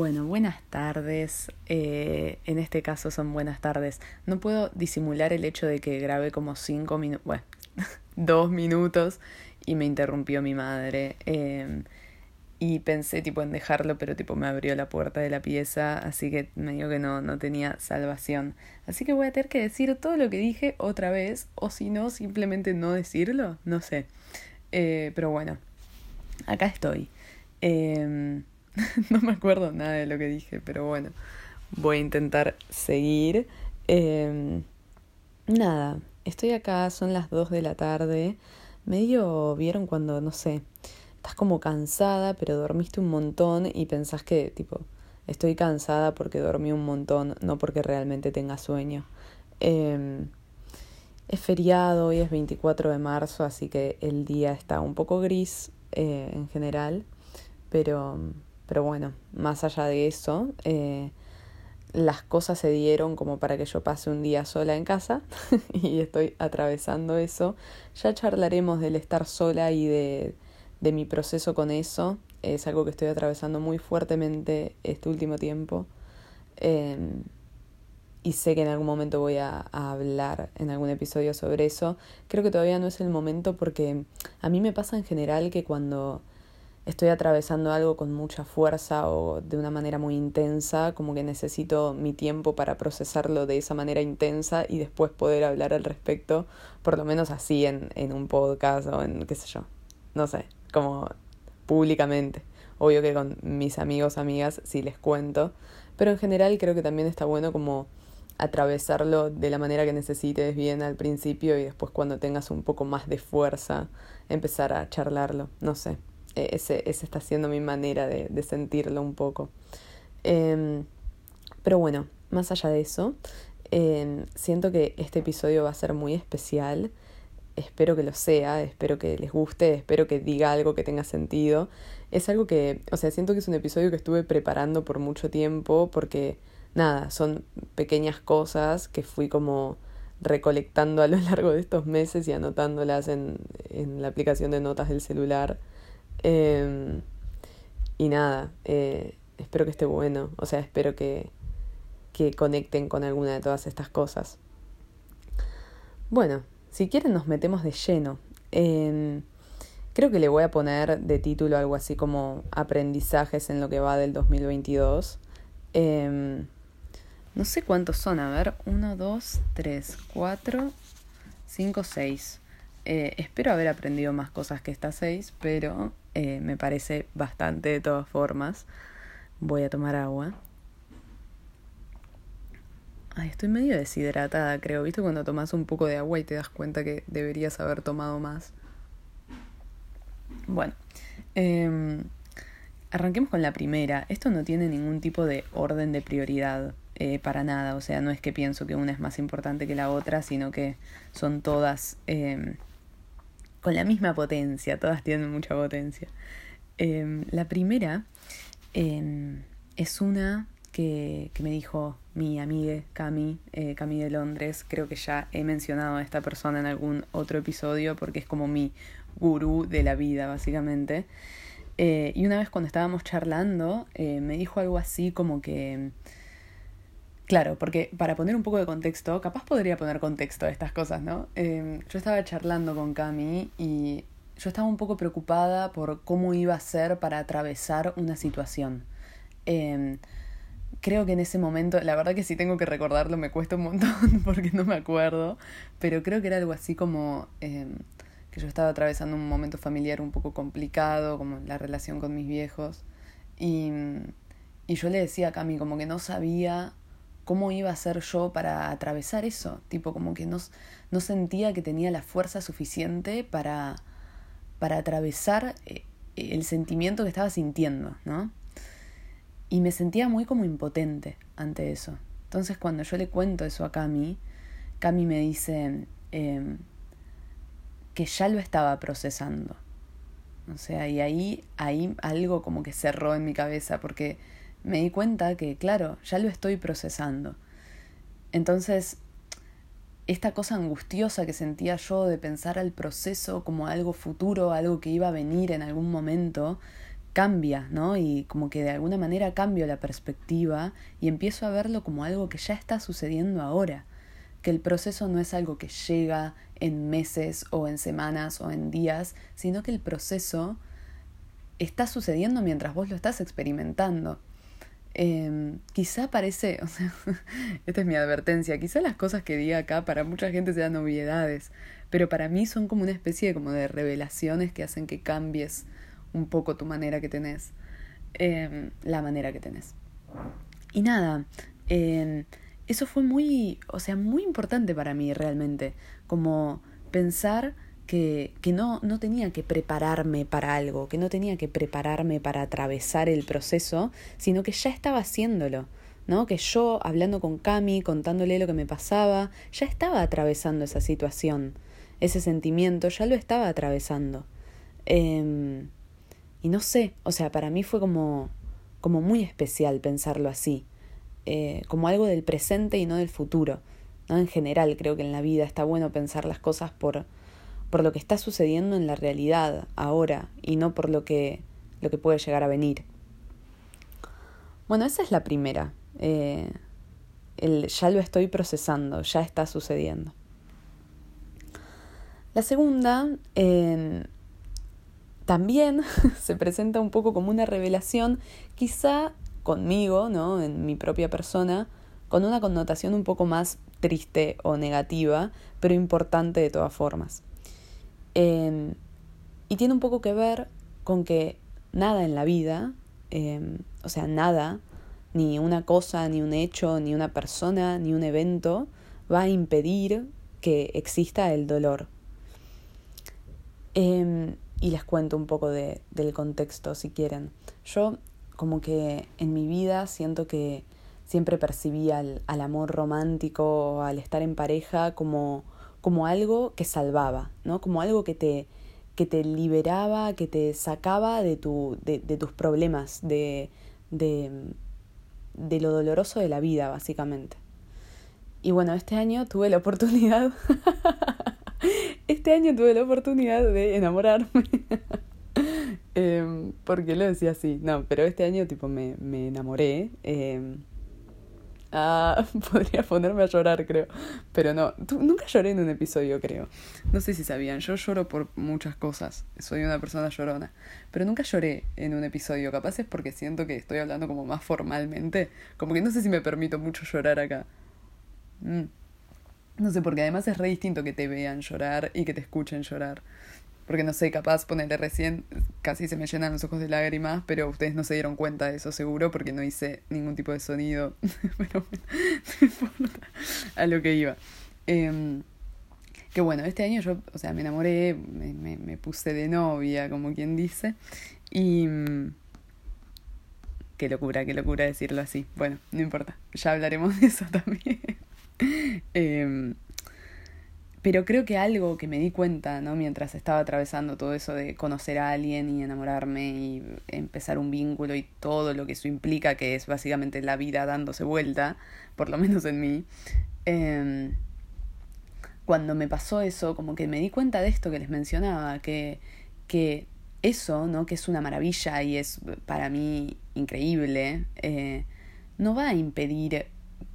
Bueno, buenas tardes. Eh, en este caso son buenas tardes. No puedo disimular el hecho de que grabé como cinco minutos, bueno, dos minutos y me interrumpió mi madre. Em, y pensé tipo en dejarlo, pero tipo me abrió la puerta de la pieza, así que me dijo que no, no tenía salvación. Así que voy a tener que decir todo lo que dije otra vez, o si no, simplemente no decirlo, no sé. Eh, pero bueno, acá estoy. Eh, no me acuerdo nada de lo que dije, pero bueno, voy a intentar seguir. Eh, nada, estoy acá, son las 2 de la tarde. Medio vieron cuando, no sé, estás como cansada, pero dormiste un montón y pensás que, tipo, estoy cansada porque dormí un montón, no porque realmente tenga sueño. Eh, es feriado, hoy es 24 de marzo, así que el día está un poco gris eh, en general, pero pero bueno, más allá de eso, eh, las cosas se dieron como para que yo pase un día sola en casa y estoy atravesando eso. Ya charlaremos del estar sola y de, de mi proceso con eso. Es algo que estoy atravesando muy fuertemente este último tiempo. Em, y sé que en algún momento voy a, a, hablar en algún episodio sobre eso. Creo que todavía no es el momento porque a mí me pasa en general que cuando estoy atravesando algo con mucha fuerza o de una manera muy intensa, como que necesito mi tiempo para procesarlo de esa manera intensa y después poder hablar al respecto, por lo menos así en, en un podcast o en qué sé yo, no sé, como públicamente. Obvio que con mis amigos, amigas, sí les cuento, pero en general creo que también está bueno como atravesarlo de la manera que necesites bien al principio y después cuando tengas un poco más de fuerza empezar a charlarlo, no sé. Eh, ese, ese está siendo mi manera de, de sentirlo un poco. Eh, pero bueno, más allá de eso, eh, siento que este episodio va a ser muy especial. Espero que lo sea, espero que les guste, espero que diga algo que tenga sentido. Es algo que, o sea, siento que es un episodio que estuve preparando por mucho tiempo porque, nada, son pequeñas cosas que fui como recolectando a lo largo de estos meses y anotándolas en, en la aplicación de notas del celular. Eh, y nada, eh, espero que esté bueno, o sea, espero que, que conecten con alguna de todas estas cosas. Bueno, si quieren nos metemos de lleno. Eh, creo que le voy a poner de título algo así como aprendizajes en lo que va del 2022. Eh, no sé cuántos son, a ver, 1, 2, 3, 4, 5, 6. Espero haber aprendido más cosas que estas 6, pero eh, me parece bastante de todas formas. Voy a tomar agua. Ay, estoy medio deshidratada, creo. ¿Viste cuando tomas un poco de agua y te das cuenta que deberías haber tomado más? Bueno, eh, arranquemos con la primera. Esto no tiene ningún tipo de orden de prioridad eh, para nada. O sea, no es que pienso que una es más importante que la otra, sino que son todas eh, con la misma potencia, todas tienen mucha potencia. Eh, la primera eh, es una que, que, me dijo mi amiga Cami, eh, Cami de Londres, creo que ya he mencionado a esta persona en algún otro episodio porque es como mi gurú de la vida, básicamente. Eh, y una vez cuando estábamos charlando, eh, me dijo algo así como que Claro, porque para poner un poco de contexto, capaz podría poner contexto a estas cosas, ¿no? Eh, yo estaba charlando con Cami y yo estaba un poco preocupada por cómo iba a ser para atravesar una situación. Eh, creo que en ese momento, la verdad que si tengo que recordarlo me cuesta un montón porque no me acuerdo, pero creo que era algo así como eh, que yo estaba atravesando un momento familiar un poco complicado, como la relación con mis viejos, y, y yo le decía a Cami como que no sabía cómo iba a ser yo para atravesar eso, tipo como que no, no sentía que tenía la fuerza suficiente para, para atravesar eh, el sentimiento que estaba sintiendo, ¿no? Y me sentía muy como impotente ante eso. Entonces cuando yo le cuento eso a Cami, Cami me dice eh, que ya lo estaba procesando. O sea, y ahí, ahí algo como que cerró en mi cabeza, porque me di cuenta que, claro, ya lo estoy procesando. Entonces, esta cosa angustiosa que sentía yo de pensar al proceso como algo futuro, algo que iba a venir en algún momento, cambia, ¿no? Y como que de alguna manera cambio la perspectiva y empiezo a verlo como algo que ya está sucediendo ahora, que el proceso no es algo que llega en meses o en semanas o en días, sino que el proceso está sucediendo mientras vos lo estás experimentando. Eh, quizá parece, o sea, esta es mi advertencia, quizá las cosas que diga acá para mucha gente sean novedades, pero para mí son como una especie de, como de revelaciones que hacen que cambies un poco tu manera que tenés, eh, la manera que tenés. Y nada, eh, eso fue muy, o sea, muy importante para mí realmente, como pensar que, no, no tenía que prepararme para algo, que no tenía que prepararme para atravesar el proceso, sino que ya estaba haciéndolo. ¿no? Que yo, hablando con Cami, contándole lo que me pasaba, ya estaba atravesando esa situación, ese sentimiento, ya lo estaba atravesando. Eh, y no sé, o sea, para mí fue como, como muy especial pensarlo así, eh, como algo del presente y no del futuro. En general creo que en la vida está bueno pensar las cosas por, por lo que está sucediendo en la realidad ahora y no por lo que, lo que puede llegar a venir. Bueno, esa es la primera. Eh, ya lo estoy procesando, ya está sucediendo. La segunda, eh, también se presenta un poco como una revelación, quizá conmigo, ¿no? En mi propia persona, con una connotación un poco más triste o negativa, pero importante de todas formas. Em, y tiene un poco que ver con que nada en la vida, em, o sea, nada, ni una cosa, ni un hecho, ni una persona, ni un evento, va a impedir que exista el dolor. Eh, y les cuento un poco de, del contexto si quieren. Yo como que en mi vida siento que siempre percibí al amor romántico, al estar en pareja como, como algo que salvaba, ¿no? Como algo que te, que te liberaba, que te sacaba de, tu, de, de tus problemas, de, de, de lo doloroso de la vida, básicamente. Y bueno, este año tuve la oportunidad Este año tuve la oportunidad de enamorarme. eh, porque lo decía así? No, pero este año tipo me, me enamoré. Eh, ah, podría ponerme a llorar, creo. Pero no, nunca lloré en un episodio, creo. No sé si sabían, yo lloro por muchas cosas. Soy una persona llorona. Pero nunca lloré en un episodio. Capaz es porque siento que estoy hablando como más formalmente. Como que no sé si me permito mucho llorar acá. Mm. No sé, porque además es re distinto que te vean llorar y que te escuchen llorar. Porque no sé, capaz ponerle recién, casi se me llenan los ojos de lágrimas, pero ustedes no se dieron cuenta de eso seguro porque no hice ningún tipo de sonido. pero bueno, no importa a lo que iba. Eh, que bueno, este año yo, o sea, me enamoré, me, me, me puse de novia, como quien dice, y... Qué locura, qué locura decirlo así. Bueno, no importa, ya hablaremos de eso también. Em, pero creo que algo que me di cuenta, ¿no? Mientras estaba atravesando todo eso de conocer a alguien y enamorarme y empezar un vínculo y todo lo que eso implica, que es básicamente la vida dándose vuelta, por lo menos en mí. Eh, cuando me pasó eso, como que me di cuenta de esto que les mencionaba, que, que eso, ¿no? Que es una maravilla y es para mí increíble, eh, no va a impedir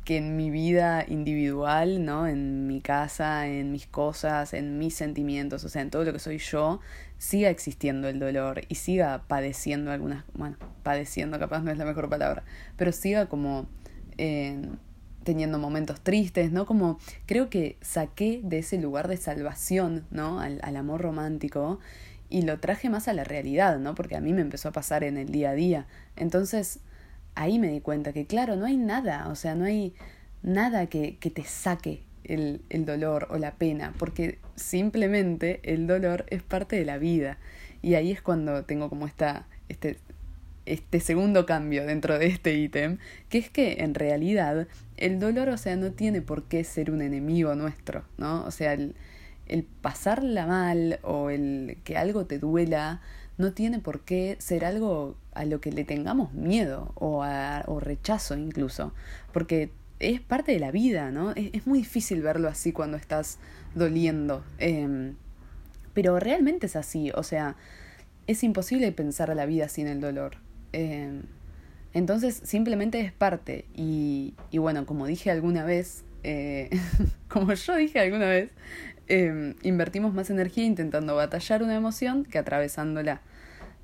que en mi vida individual, ¿no? En mi casa, en mis cosas, en mis sentimientos, o sea, en todo lo que soy yo, siga existiendo el dolor y siga padeciendo algunas, bueno, padeciendo capaz no es la mejor palabra, pero siga como eh, teniendo momentos tristes, ¿no? Como creo que saqué de ese lugar de salvación, ¿no? Al, al amor romántico y lo traje más a la realidad, ¿no? Porque a mí me empezó a pasar en el día a día. Entonces, ahí me di cuenta que, claro, no hay nada, o sea, no hay nada que, que te saque el, el dolor o la pena, porque simplemente el dolor es parte de la vida. Y ahí es cuando tengo como esta, este, este segundo cambio dentro de este ítem, que es que en realidad el dolor, o sea, no tiene por qué ser un enemigo nuestro, ¿no? O sea, el, el pasarla mal o el que algo te duela no tiene por qué ser algo a lo que le tengamos miedo o, a, o rechazo incluso, porque es parte de la vida, ¿no? Es, es muy difícil verlo así cuando estás doliendo, eh, pero realmente es así, o sea, es imposible pensar la vida sin el dolor. Eh, entonces simplemente es parte. Y, y, bueno, como dije alguna vez, eh, como yo dije alguna vez, eh, invertimos más energía intentando batallar una emoción que atravesándola.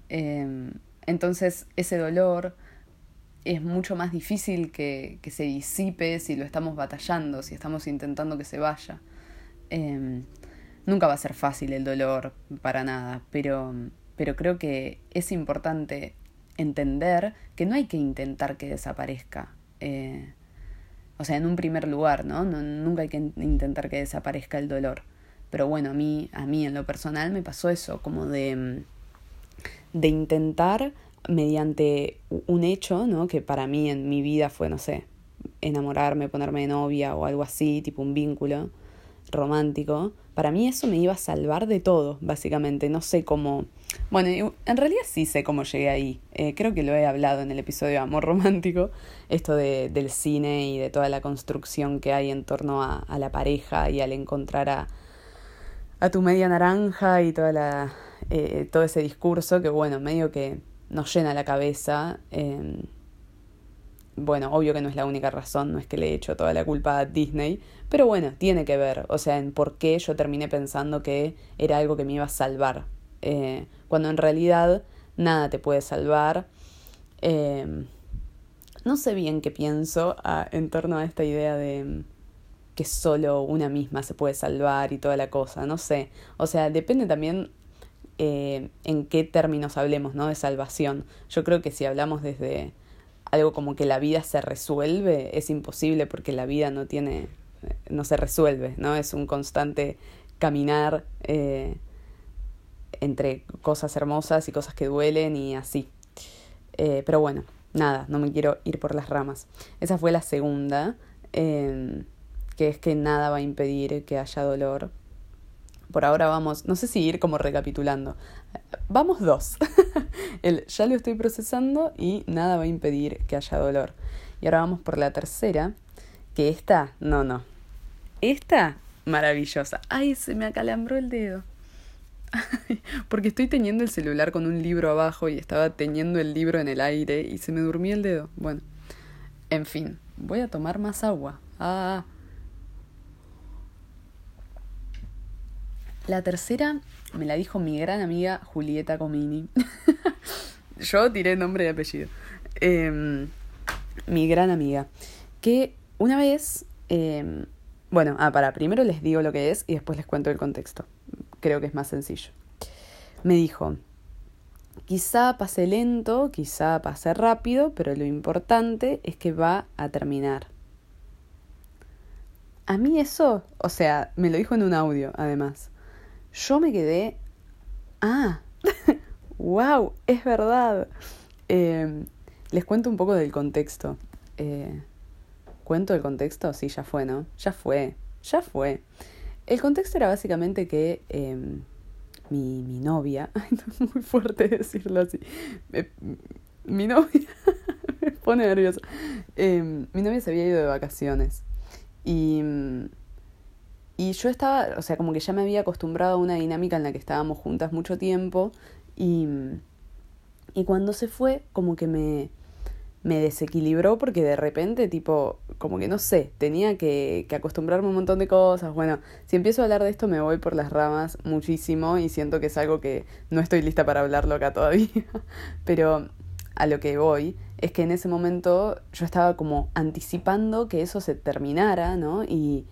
entonces ese dolor es mucho más difícil que, que, se disipe si lo estamos batallando, si estamos intentando que se vaya. nunca va a ser fácil el dolor, para nada, pero pero creo que es importante entender que no hay que intentar que desaparezca. Eh, o sea, en un primer lugar, ¿no? Nunca hay que intentar que desaparezca el dolor. Pero bueno, a mí, a mí en lo personal me pasó eso, como de, de intentar mediante un hecho, ¿no? Que para mí en mi vida fue, no sé, enamorarme, ponerme de novia o algo así, tipo un vínculo romántico, para mí eso me iba a salvar de todo, básicamente. No sé cómo... Bueno, en realidad sí sé cómo llegué ahí. Eh, creo que lo he hablado en el episodio de Amor Romántico, esto de, del cine y de toda la construcción que hay en torno a, la pareja y al encontrar a, a tu media naranja y toda la, eh, todo ese discurso que, bueno, medio que nos llena la cabeza. Eh, bueno, obvio que no es la única razón, no es que le he hecho toda la culpa a Disney, pero bueno, tiene que ver, o sea, en por qué yo terminé pensando que era algo que me iba a salvar, eh, cuando en realidad nada te puede salvar. Eh, no sé bien qué pienso ah, en torno a esta idea de que solo una misma se puede salvar y toda la cosa, no sé, o sea, depende también eh, en qué términos hablemos, ¿no? De salvación. Yo creo que si hablamos desde algo como que la vida se resuelve, es imposible porque la vida no tiene, no se resuelve, ¿no? Es un constante caminar eh, entre cosas hermosas y cosas que duelen y así. Eh, pero bueno, nada, no me quiero ir por las ramas. Esa fue la segunda, eh, que es que nada va a impedir que haya dolor por ahora vamos, no sé si ir como recapitulando. Vamos dos. El ya lo estoy procesando y nada va a impedir que haya dolor. Y ahora vamos por la tercera, que esta, no, no. Esta, maravillosa. Ay, se me acalambró el dedo. Porque estoy teniendo el celular con un libro abajo y estaba teniendo el libro en el aire y se me durmió el dedo. Bueno, en fin, voy a tomar más agua. Ah, La tercera me la dijo mi gran amiga Julieta Comini. Yo tiré nombre y apellido. Em, mi gran amiga. Que una vez. Eh, bueno, ah, para, primero les digo lo que es y después les cuento el contexto. Creo que es más sencillo. Me dijo: Quizá pase lento, quizá pase rápido, pero lo importante es que va a terminar. A mí eso, o sea, me lo dijo en un audio, además yo me quedé, ah, wow, es verdad. Em, les cuento un poco del contexto. Eh, ¿Cuento el contexto? Sí, ya fue, ¿no? Ya fue, ya fue. El contexto era básicamente que em, mi, mi novia, muy fuerte decirlo así, mi novia me pone nerviosa. Em, mi novia se había ido de vacaciones y y yo estaba, o sea, como que ya me había acostumbrado a una dinámica en la que estábamos juntas mucho tiempo y, y cuando se fue, como que me, me desequilibró porque de repente, tipo, como que no sé, tenía que, que acostumbrarme a un montón de cosas. Bueno, si empiezo a hablar de esto me voy por las ramas muchísimo y siento que es algo que no estoy lista para hablarlo acá todavía. Pero a lo que voy es que en ese momento yo estaba como anticipando que eso se terminara, ¿no? Y,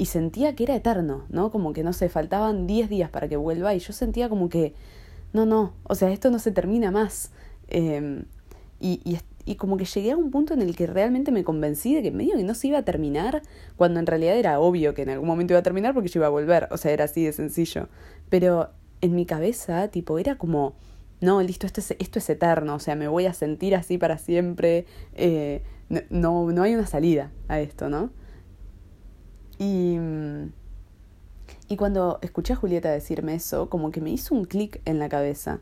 y sentía que era eterno, ¿no? Como que no sé, faltaban 10 días para que vuelva y yo sentía como que, no, no, o sea, esto no se termina más. Em, y, y, como que llegué a un punto en el que realmente me convencí de que medio que no se iba a terminar, cuando en realidad era obvio que en algún momento iba a terminar porque yo iba a volver, o sea, era así de sencillo. Pero en mi cabeza, tipo, era como, no, listo, esto es, esto es eterno, o sea, me voy a sentir así para siempre, eh, no, no hay una salida a esto, ¿no? Y, y cuando escuché a Julieta decirme eso, como que me hizo un clic en la cabeza.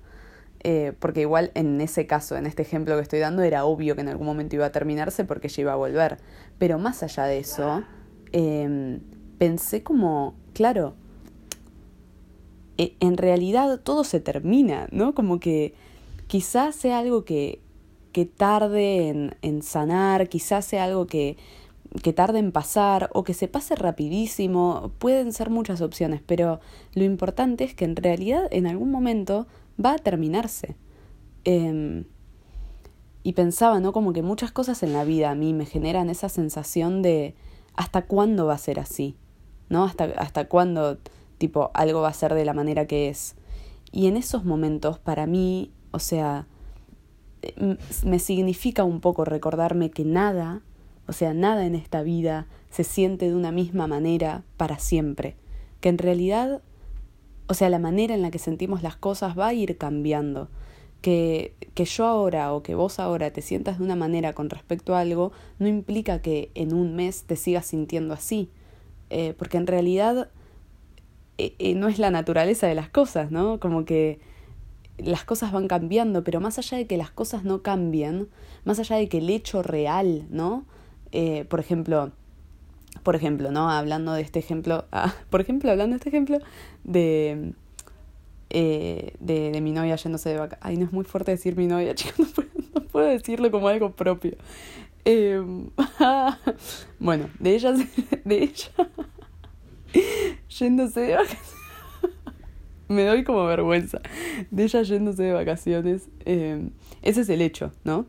Eh, porque igual en ese caso, en este ejemplo que estoy dando, era obvio que en algún momento iba a terminarse porque ella iba a volver. Pero más allá de eso, em, pensé como, claro, eh, en realidad todo se termina, ¿no? Como que quizás sea algo que, que tarde en, en sanar, quizás sea algo que, que tarde en pasar o que se pase rapidísimo, pueden ser muchas opciones, pero lo importante es que en realidad en algún momento va a terminarse. Eh, y pensaba, ¿no? Como que muchas cosas en la vida a mí me generan esa sensación de hasta cuándo va a ser así, ¿no? Hasta, hasta cuándo, tipo, algo va a ser de la manera que es. Y en esos momentos, para mí, o sea, me significa un poco recordarme que nada, o sea, nada en esta vida se siente de una misma manera para siempre. Que en realidad, o sea, la manera en la que sentimos las cosas va a ir cambiando que, que yo ahora o que vos ahora te sientas de una manera con respecto a algo no implica que en un mes te sigas sintiendo así, eh, porque en realidad eh, eh, no es la naturaleza de las cosas, ¿no? Como que las cosas van cambiando, pero más allá de que las cosas no cambien, más allá de que el hecho real, ¿no? Eh, por ejemplo, por ejemplo, ¿no? Hablando de este ejemplo, ah, por ejemplo, hablando de este ejemplo de eh, de, de, mi novia yéndose de vacaciones. Ay, no es muy fuerte decir mi novia, chicos, no puedo, no puedo decirlo como algo propio. Eh, bueno, de ella, de ella yéndose de vacaciones. Me doy como vergüenza. De ella yéndose de vacaciones. Eh, ese es el hecho, ¿no?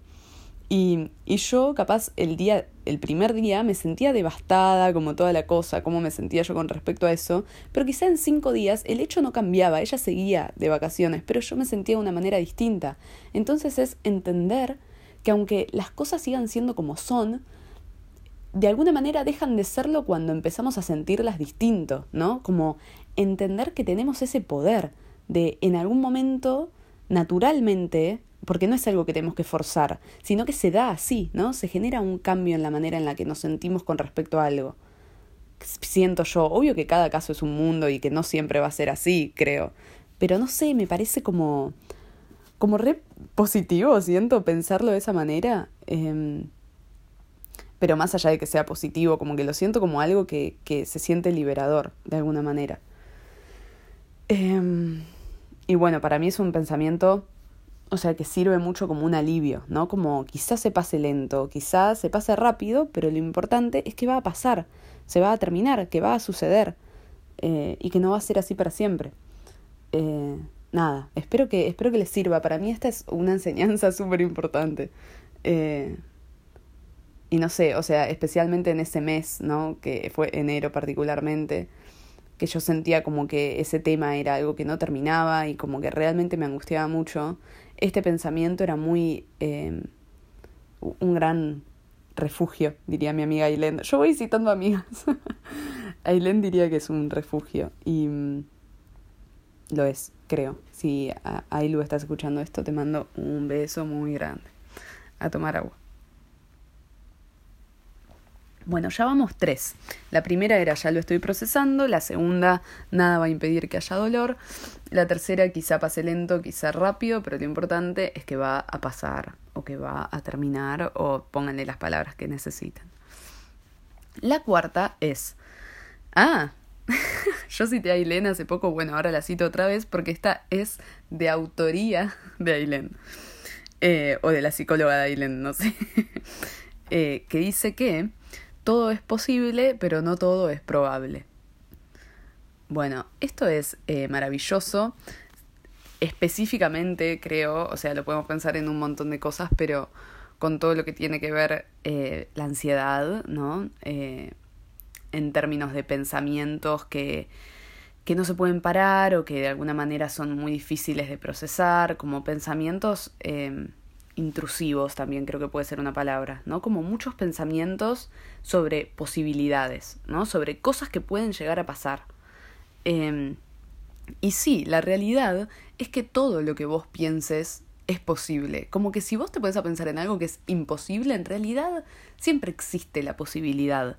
Y, yo, capaz, el día, el primer día me sentía devastada, como toda la cosa, cómo me sentía yo con respecto a eso, pero quizá en cinco días el hecho no cambiaba, ella seguía de vacaciones, pero yo me sentía de una manera distinta. Entonces es entender que aunque las cosas sigan siendo como son, de alguna manera dejan de serlo cuando empezamos a sentirlas distinto, ¿no? Como entender que tenemos ese poder de en algún momento, naturalmente, porque no es algo que tenemos que forzar, sino que se da así, ¿no? Se genera un cambio en la manera en la que nos sentimos con respecto a algo. Siento yo, obvio que cada caso es un mundo y que no siempre va a ser así, creo, pero no sé, me parece como como re positivo, siento pensarlo de esa manera. Eh, pero más allá de que sea positivo, como que lo siento como algo que, que se siente liberador, de alguna manera. Eh, y bueno, para mí es un pensamiento o sea, que sirve mucho como un alivio, ¿no? Como quizás se pase lento, quizás se pase rápido, pero lo importante es que va a pasar, se va a terminar, que va a suceder eh, y que no va a ser así para siempre. Eh, nada, espero que, espero que les sirva. Para mí esta es una enseñanza súper importante. Eh, y no sé, o sea, especialmente en ese mes, ¿no? Que fue enero particularmente, que yo sentía como que ese tema era algo que no terminaba y como que realmente me angustiaba mucho este pensamiento era muy eh, un gran refugio, diría mi amiga Ailén. Yo voy citando amigas. Ailén diría que es un refugio y mm, lo es, creo. Si Ailu estás escuchando esto, te mando un beso muy grande. A tomar agua. Bueno, ya vamos tres. La primera era ya lo estoy procesando, la segunda nada va a impedir que haya dolor, la tercera quizá pase lento, quizá rápido, pero lo importante es que va a pasar o que va a terminar o pónganle las palabras que necesitan. La cuarta es, ah, yo cité a Ailén hace poco, bueno, ahora la cito otra vez porque esta es de autoría de Ailén. Eh, o de la psicóloga de Ailén, no sé. eh, que dice que todo es posible, pero no todo es probable. Bueno, esto es eh, maravilloso. Específicamente, creo, o sea, lo podemos pensar en un montón de cosas, pero con todo lo que tiene que ver eh, la ansiedad, ¿no? Eh, en términos de pensamientos que, que no se pueden parar o que de alguna manera son muy difíciles de procesar, como pensamientos intrusivos también creo que puede ser una palabra, ¿no? Como muchos pensamientos sobre posibilidades, ¿no? Sobre cosas que pueden llegar a pasar. Eh, y sí, la realidad es que todo lo que vos pienses es posible. Como que si vos te pones a pensar en algo que es imposible, en realidad siempre existe la posibilidad.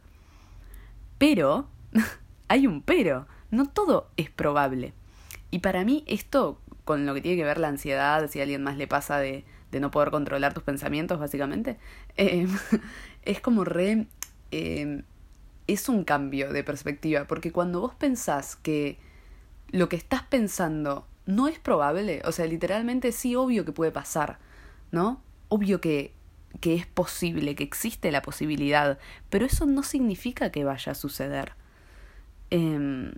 Pero, hay un pero, no todo es probable. Y para mí esto, con lo que tiene que ver la ansiedad, si a alguien más le pasa de de no poder controlar tus pensamientos, básicamente, eh, es como re... Eh, es un cambio de perspectiva, porque cuando vos pensás que lo que estás pensando no es probable, o sea, literalmente sí, obvio que puede pasar, ¿no? Obvio que, que es posible, que existe la posibilidad, pero eso no significa que vaya a suceder. Eh,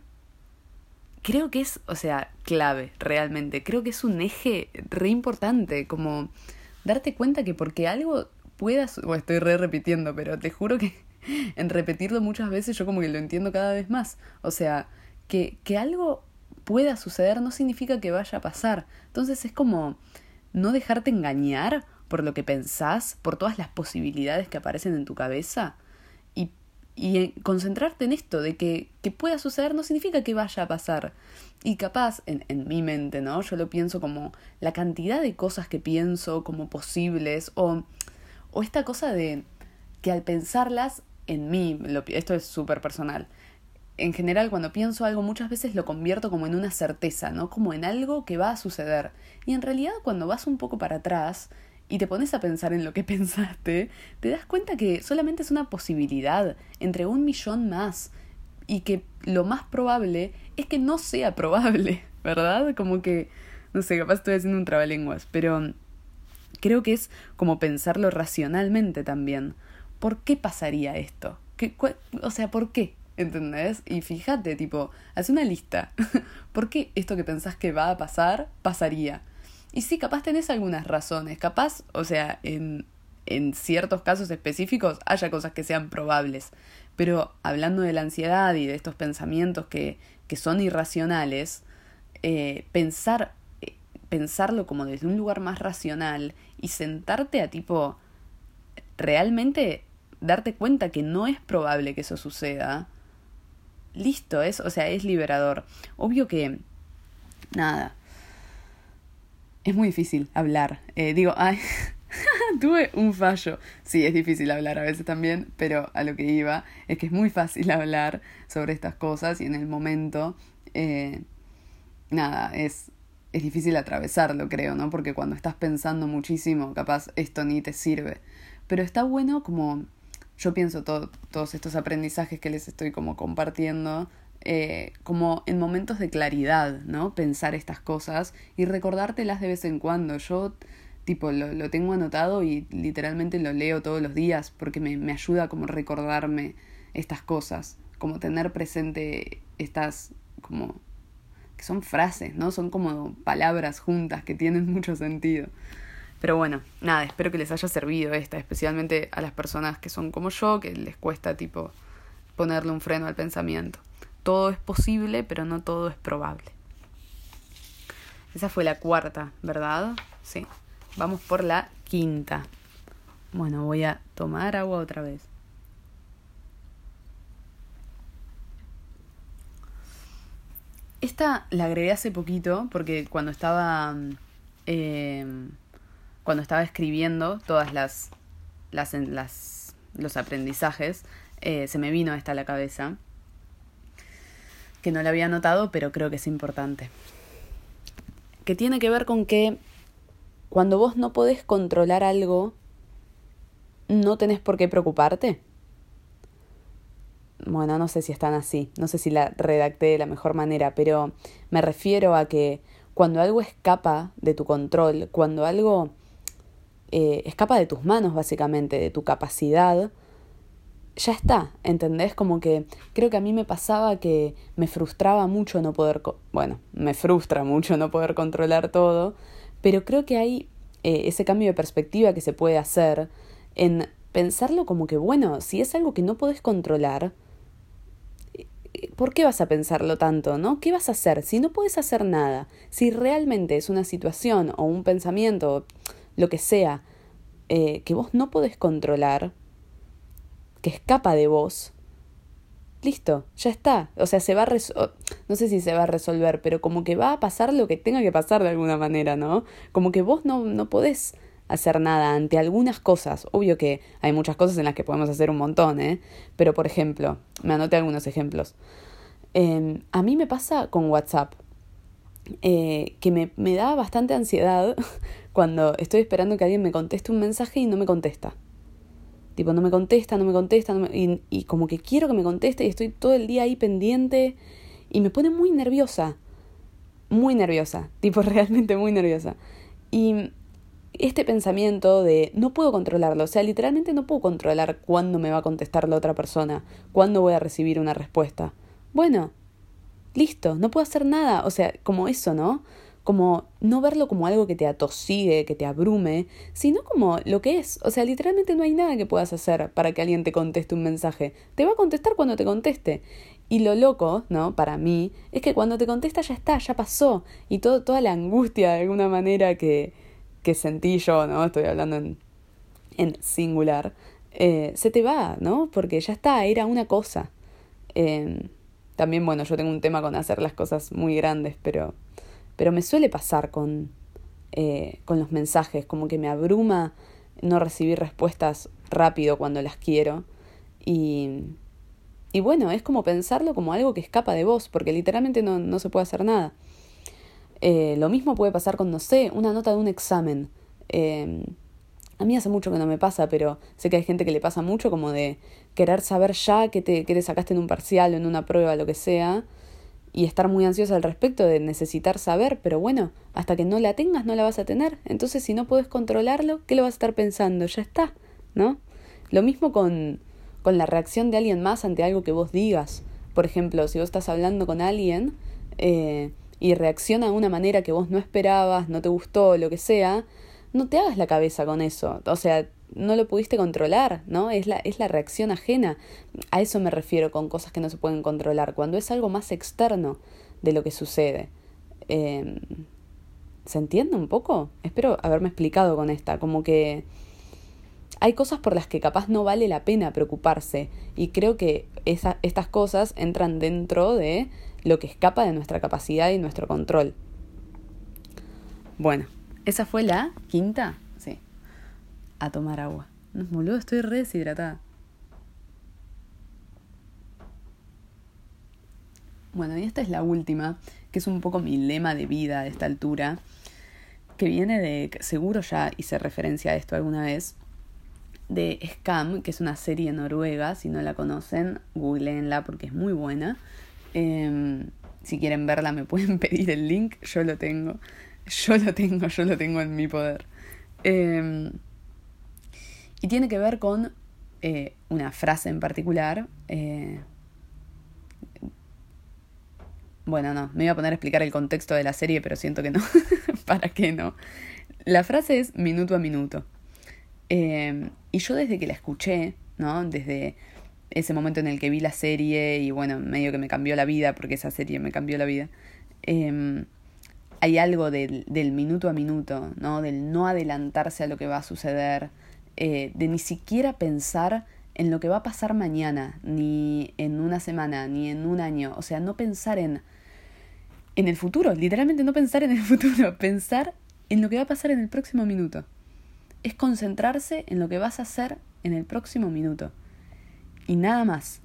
creo que es, o sea, clave, realmente. Creo que es un eje re importante, como darte cuenta que porque algo puedas, o estoy re repitiendo, pero te juro que en repetirlo muchas veces yo como que lo entiendo cada vez más. O sea, que, que algo pueda suceder no significa que vaya a pasar. Entonces es como no dejarte engañar por lo que pensás, por todas las posibilidades que aparecen en tu cabeza y, concentrarte en esto, de que, que pueda suceder no significa que vaya a pasar. Y capaz, en, en mi mente, ¿no? Yo lo pienso como la cantidad de cosas que pienso como posibles o, o esta cosa de que al pensarlas en mí, lo, esto es súper personal, en general cuando pienso algo muchas veces lo convierto como en una certeza, ¿no? Como en algo que va a suceder. Y en realidad cuando vas un poco para atrás y te pones a pensar en lo que pensaste, te das cuenta que solamente es una posibilidad entre un millón más y que lo más probable es que no sea probable, ¿verdad? Como que, no sé, capaz estoy haciendo un trabalenguas, pero creo que es como pensarlo racionalmente también. ¿Por qué pasaría esto? ¿Qué, o sea, ¿por qué? ¿Entendés? Y fíjate, tipo, haz una lista. ¿Por qué esto que pensás que va a pasar, pasaría? Y sí, capaz tenés algunas razones. Capaz, o sea, en, en ciertos casos específicos haya cosas que sean probables. Pero hablando de la ansiedad y de estos pensamientos que, que son irracionales, eh, pensar, eh, pensarlo como desde un lugar más racional y sentarte a tipo realmente darte cuenta que no es probable que eso suceda, listo, es, o sea, es liberador. Obvio que, nada, es muy difícil hablar. Eh, digo, ay, tuve un fallo. Sí, es difícil hablar a veces también, pero a lo que iba es que es muy fácil hablar sobre estas cosas y en el momento, eh, nada, es, es difícil atravesarlo, creo, ¿no? Porque cuando estás pensando muchísimo, capaz esto ni te sirve. Pero está bueno como yo pienso todos estos aprendizajes que les estoy como compartiendo eh, como en momentos de claridad, ¿no? Pensar estas cosas y recordártelas de vez en cuando. Yo, tipo, lo, lo tengo anotado y literalmente lo leo todos los días porque me, me ayuda como recordarme estas cosas, como tener presente estas, como, que son frases, ¿no? Son como palabras juntas que tienen mucho sentido. Pero bueno, nada, espero que les haya servido esta, especialmente a las personas que son como yo, que les cuesta tipo ponerle un freno al pensamiento. Todo es posible, pero no todo es probable. Esa fue la cuarta, ¿verdad? Sí. Vamos por la quinta. Bueno, voy a tomar agua otra vez. Esta la agregué hace poquito porque cuando estaba eh, cuando estaba escribiendo todas las, las, las los aprendizajes, eh, se me vino esta a la cabeza, que no la había notado, pero creo que es importante. Que tiene que ver con que cuando vos no podés controlar algo, no tenés por qué preocuparte. Bueno, no sé si están así, no sé si la redacté de la mejor manera, pero me refiero a que cuando algo escapa de tu control, cuando algo eh, escapa de tus manos, básicamente, de tu capacidad, ya está, ¿entendés? Como que creo que a mí me pasaba que me frustraba mucho no poder, bueno, me frustra mucho no poder controlar todo, pero creo que hay eh, ese cambio de perspectiva que se puede hacer en pensarlo como que, bueno, si es algo que no podés controlar, eh, ¿por qué vas a pensarlo tanto, no? ¿Qué vas a hacer si no puedes hacer nada? Si realmente es una situación o un pensamiento lo que sea, eh, que vos no podés controlar, que escapa de vos, listo, ya está. O sea, se va a no sé si se va a resolver, pero como que va a pasar lo que tenga que pasar de alguna manera, ¿no? Como que vos no, no podés hacer nada ante algunas cosas. Obvio que hay muchas cosas en las que podemos hacer un montón, ¿eh? Pero por ejemplo, me anoté algunos ejemplos. Em, a mí me pasa con WhatsApp. Eh, que me, me da bastante ansiedad cuando estoy esperando que alguien me conteste un mensaje y no me contesta. Tipo, no me contesta, no me contesta, y, y, como que quiero que me conteste y estoy todo el día ahí pendiente y me pone muy nerviosa. muy nerviosa, tipo realmente muy nerviosa. Y este pensamiento de no puedo controlarlo, o sea, literalmente no puedo controlar cuándo me va a contestar la otra persona, cuándo voy a recibir una respuesta. Bueno, listo, no puedo hacer nada, o sea, como eso, ¿no? Como no verlo como algo que te atosigue, que te abrume, sino como lo que es. O sea, literalmente no hay nada que puedas hacer para que alguien te conteste un mensaje. Te va a contestar cuando te conteste. Y lo loco, ¿no? Para mí, es que cuando te contesta ya está, ya pasó. Y todo, toda la angustia de alguna manera que, que sentí yo, ¿no? Estoy hablando en, en singular. Eh, se te va, ¿no? Porque ya está, era una cosa. Eh, también, bueno, yo tengo un tema con hacer las cosas muy grandes, pero, pero me suele pasar con, eh, con los mensajes, como que me abruma no recibir respuestas rápido cuando las quiero. Y, y bueno, es como pensarlo como algo que escapa de vos, porque literalmente no, no se puede hacer nada. Eh, lo mismo puede pasar con, no sé, una nota de un examen. Eh, a mí hace mucho que no me pasa, pero sé que hay gente que le pasa mucho como de querer saber ya qué te, te sacaste en un parcial o en una prueba, lo que sea, y estar muy ansiosa al respecto de necesitar saber, pero bueno, hasta que no la tengas no la vas a tener. Entonces si no puedes controlarlo, ¿qué lo vas a estar pensando? Ya está, ¿no? Lo mismo con, con la reacción de alguien más ante algo que vos digas. Por ejemplo, si vos estás hablando con alguien eh, y reacciona de una manera que vos no esperabas, no te gustó, lo que sea, no te hagas la cabeza con eso. O sea, no lo pudiste controlar, ¿no? Es la, es la reacción ajena. A eso me refiero con cosas que no se pueden controlar, cuando es algo más externo de lo que sucede. Eh, ¿Se entiende un poco? Espero haberme explicado con esta, como que hay cosas por las que capaz no vale la pena preocuparse y creo que estas cosas entran dentro de lo que escapa de nuestra capacidad y nuestro control. Bueno, esa fue la quinta. A tomar agua. No, boludo, estoy deshidratada. Bueno, y esta es la última, que es un poco mi lema de vida a esta altura, que viene de, seguro ya hice referencia a esto alguna vez, de Scam, que es una serie noruega, si no la conocen, googleenla porque es muy buena. Eh, si quieren verla me pueden pedir el link, yo lo tengo. Yo lo tengo, yo lo tengo en mi poder. Eh, y tiene que ver con eh, una frase en particular. Eh, bueno, no, me iba a poner a explicar el contexto de la serie, pero siento que no. ¿Para qué no? La frase es minuto a minuto. Eh, y yo desde que la escuché, ¿no? Desde ese momento en el que vi la serie y bueno, medio que me cambió la vida, porque esa serie me cambió la vida. Eh, hay algo del, del, minuto a minuto, ¿no? Del no adelantarse a lo que va a suceder, eh, de ni siquiera pensar en lo que va a pasar mañana, ni en una semana, ni en un año. O sea, no pensar en, en el futuro, literalmente no pensar en el futuro, pensar en lo que va a pasar en el próximo minuto. Es concentrarse en lo que vas a hacer en el próximo minuto. Y nada más.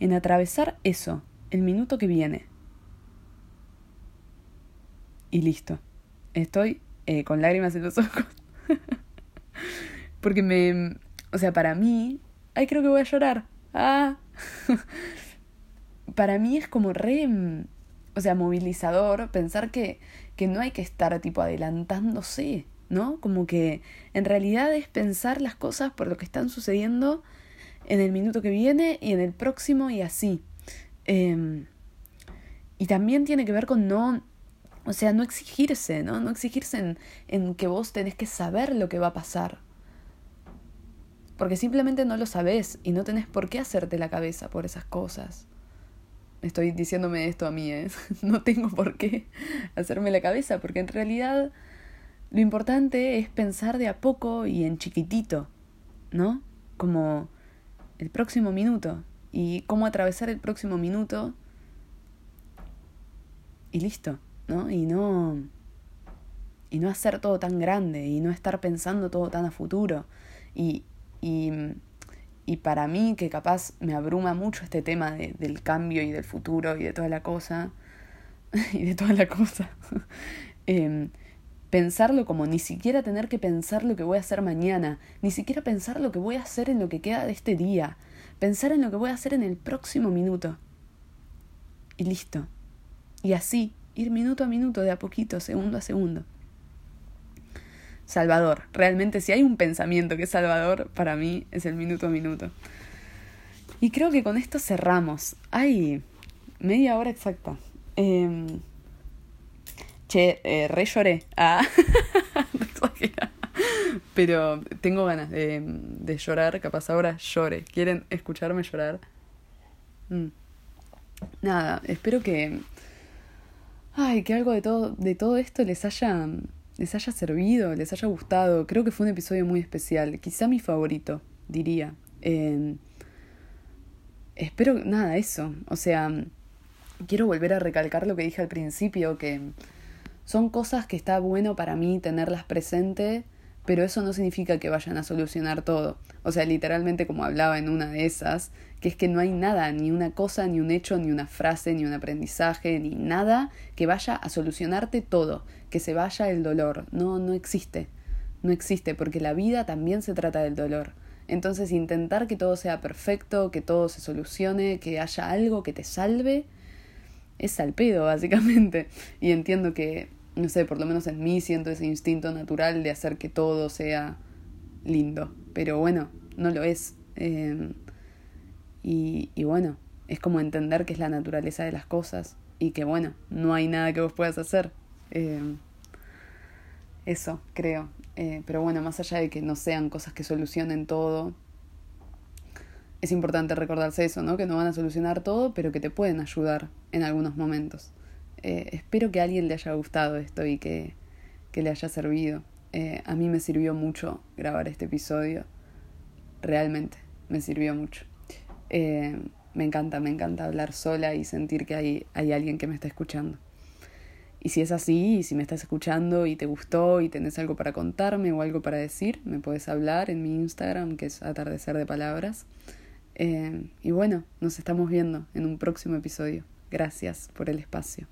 En atravesar eso, el minuto que viene y listo. Estoy eh, con lágrimas en los ojos. Porque me... O sea, para mí... Ay, creo que voy a llorar. Ah. para mí es como re... O sea, movilizador pensar que, que no hay que estar tipo adelantándose, ¿no? Como que en realidad es pensar las cosas por lo que están sucediendo en el minuto que viene y en el próximo y así. Eh, y también tiene que ver con no o sea, no exigirse, ¿no? No exigirse en, en que vos tenés que saber lo que va a pasar. Porque simplemente no lo sabés y no tenés por qué hacerte la cabeza por esas cosas. Estoy diciéndome esto a mí, ¿eh? No tengo por qué hacerme la cabeza, porque en realidad lo importante es pensar de a poco y en chiquitito, ¿no? Como el próximo minuto y cómo atravesar el próximo minuto y listo. ¿No? Y no y no hacer todo tan grande y no estar pensando todo tan a futuro. Y, y, y para mí, que capaz me abruma mucho este tema de, del cambio y del futuro y de toda la cosa, y de toda la cosa, eh, pensarlo como ni siquiera tener que pensar lo que voy a hacer mañana, ni siquiera pensar lo que voy a hacer en lo que queda de este día, pensar en lo que voy a hacer en el próximo minuto. Y listo. Y así, ir minuto a minuto, de a poquito, segundo a segundo. Salvador, realmente si hay un pensamiento que es salvador, para mí es el minuto a minuto. Y creo que con esto cerramos. Ay, media hora exacta. Eh, che, eh, re lloré. Ah. Pero tengo ganas de, de, llorar, capaz ahora llore. ¿Quieren escucharme llorar? Mm. Nada, espero que. Ay, que algo de todo, de todo esto les haya. les haya servido, les haya gustado. Creo que fue un episodio muy especial. Quizá mi favorito, diría. Eh, espero, nada, eso. O sea, quiero volver a recalcar lo que dije al principio, que son cosas que está bueno para mí tenerlas presente, pero eso no significa que vayan a solucionar todo. O sea, literalmente como hablaba en una de esas, que es que no hay nada, ni una cosa, ni un hecho, ni una frase, ni un aprendizaje, ni nada que vaya a solucionarte todo, que se vaya el dolor. No, no existe. No existe, porque la vida también se trata del dolor. Entonces intentar que todo sea perfecto, que todo se solucione, que haya algo que te salve, es al pedo, básicamente. Y entiendo que no sé, por lo menos en mí siento ese instinto natural de hacer que todo sea lindo. Pero bueno, no lo es. Eh, y, y, bueno, es como entender que es la naturaleza de las cosas y que bueno, no hay nada que vos puedas hacer. Eh, eso, creo. Eh, pero bueno, más allá de que no sean cosas que solucionen todo, es importante recordarse eso, ¿no? Que no van a solucionar todo, pero que te pueden ayudar en algunos momentos. Eh, espero que a alguien le haya gustado esto y que, que le haya servido. Eh, a mí me sirvió mucho grabar este episodio. Realmente, me sirvió mucho. Eh, me encanta, me encanta hablar sola y sentir que hay, hay alguien que me está escuchando. Y si es así, y si me estás escuchando y te gustó y tenés algo para contarme o algo para decir, me puedes hablar en mi Instagram, que es atardecer de palabras. y bueno, nos estamos viendo en un próximo episodio. Gracias por el espacio.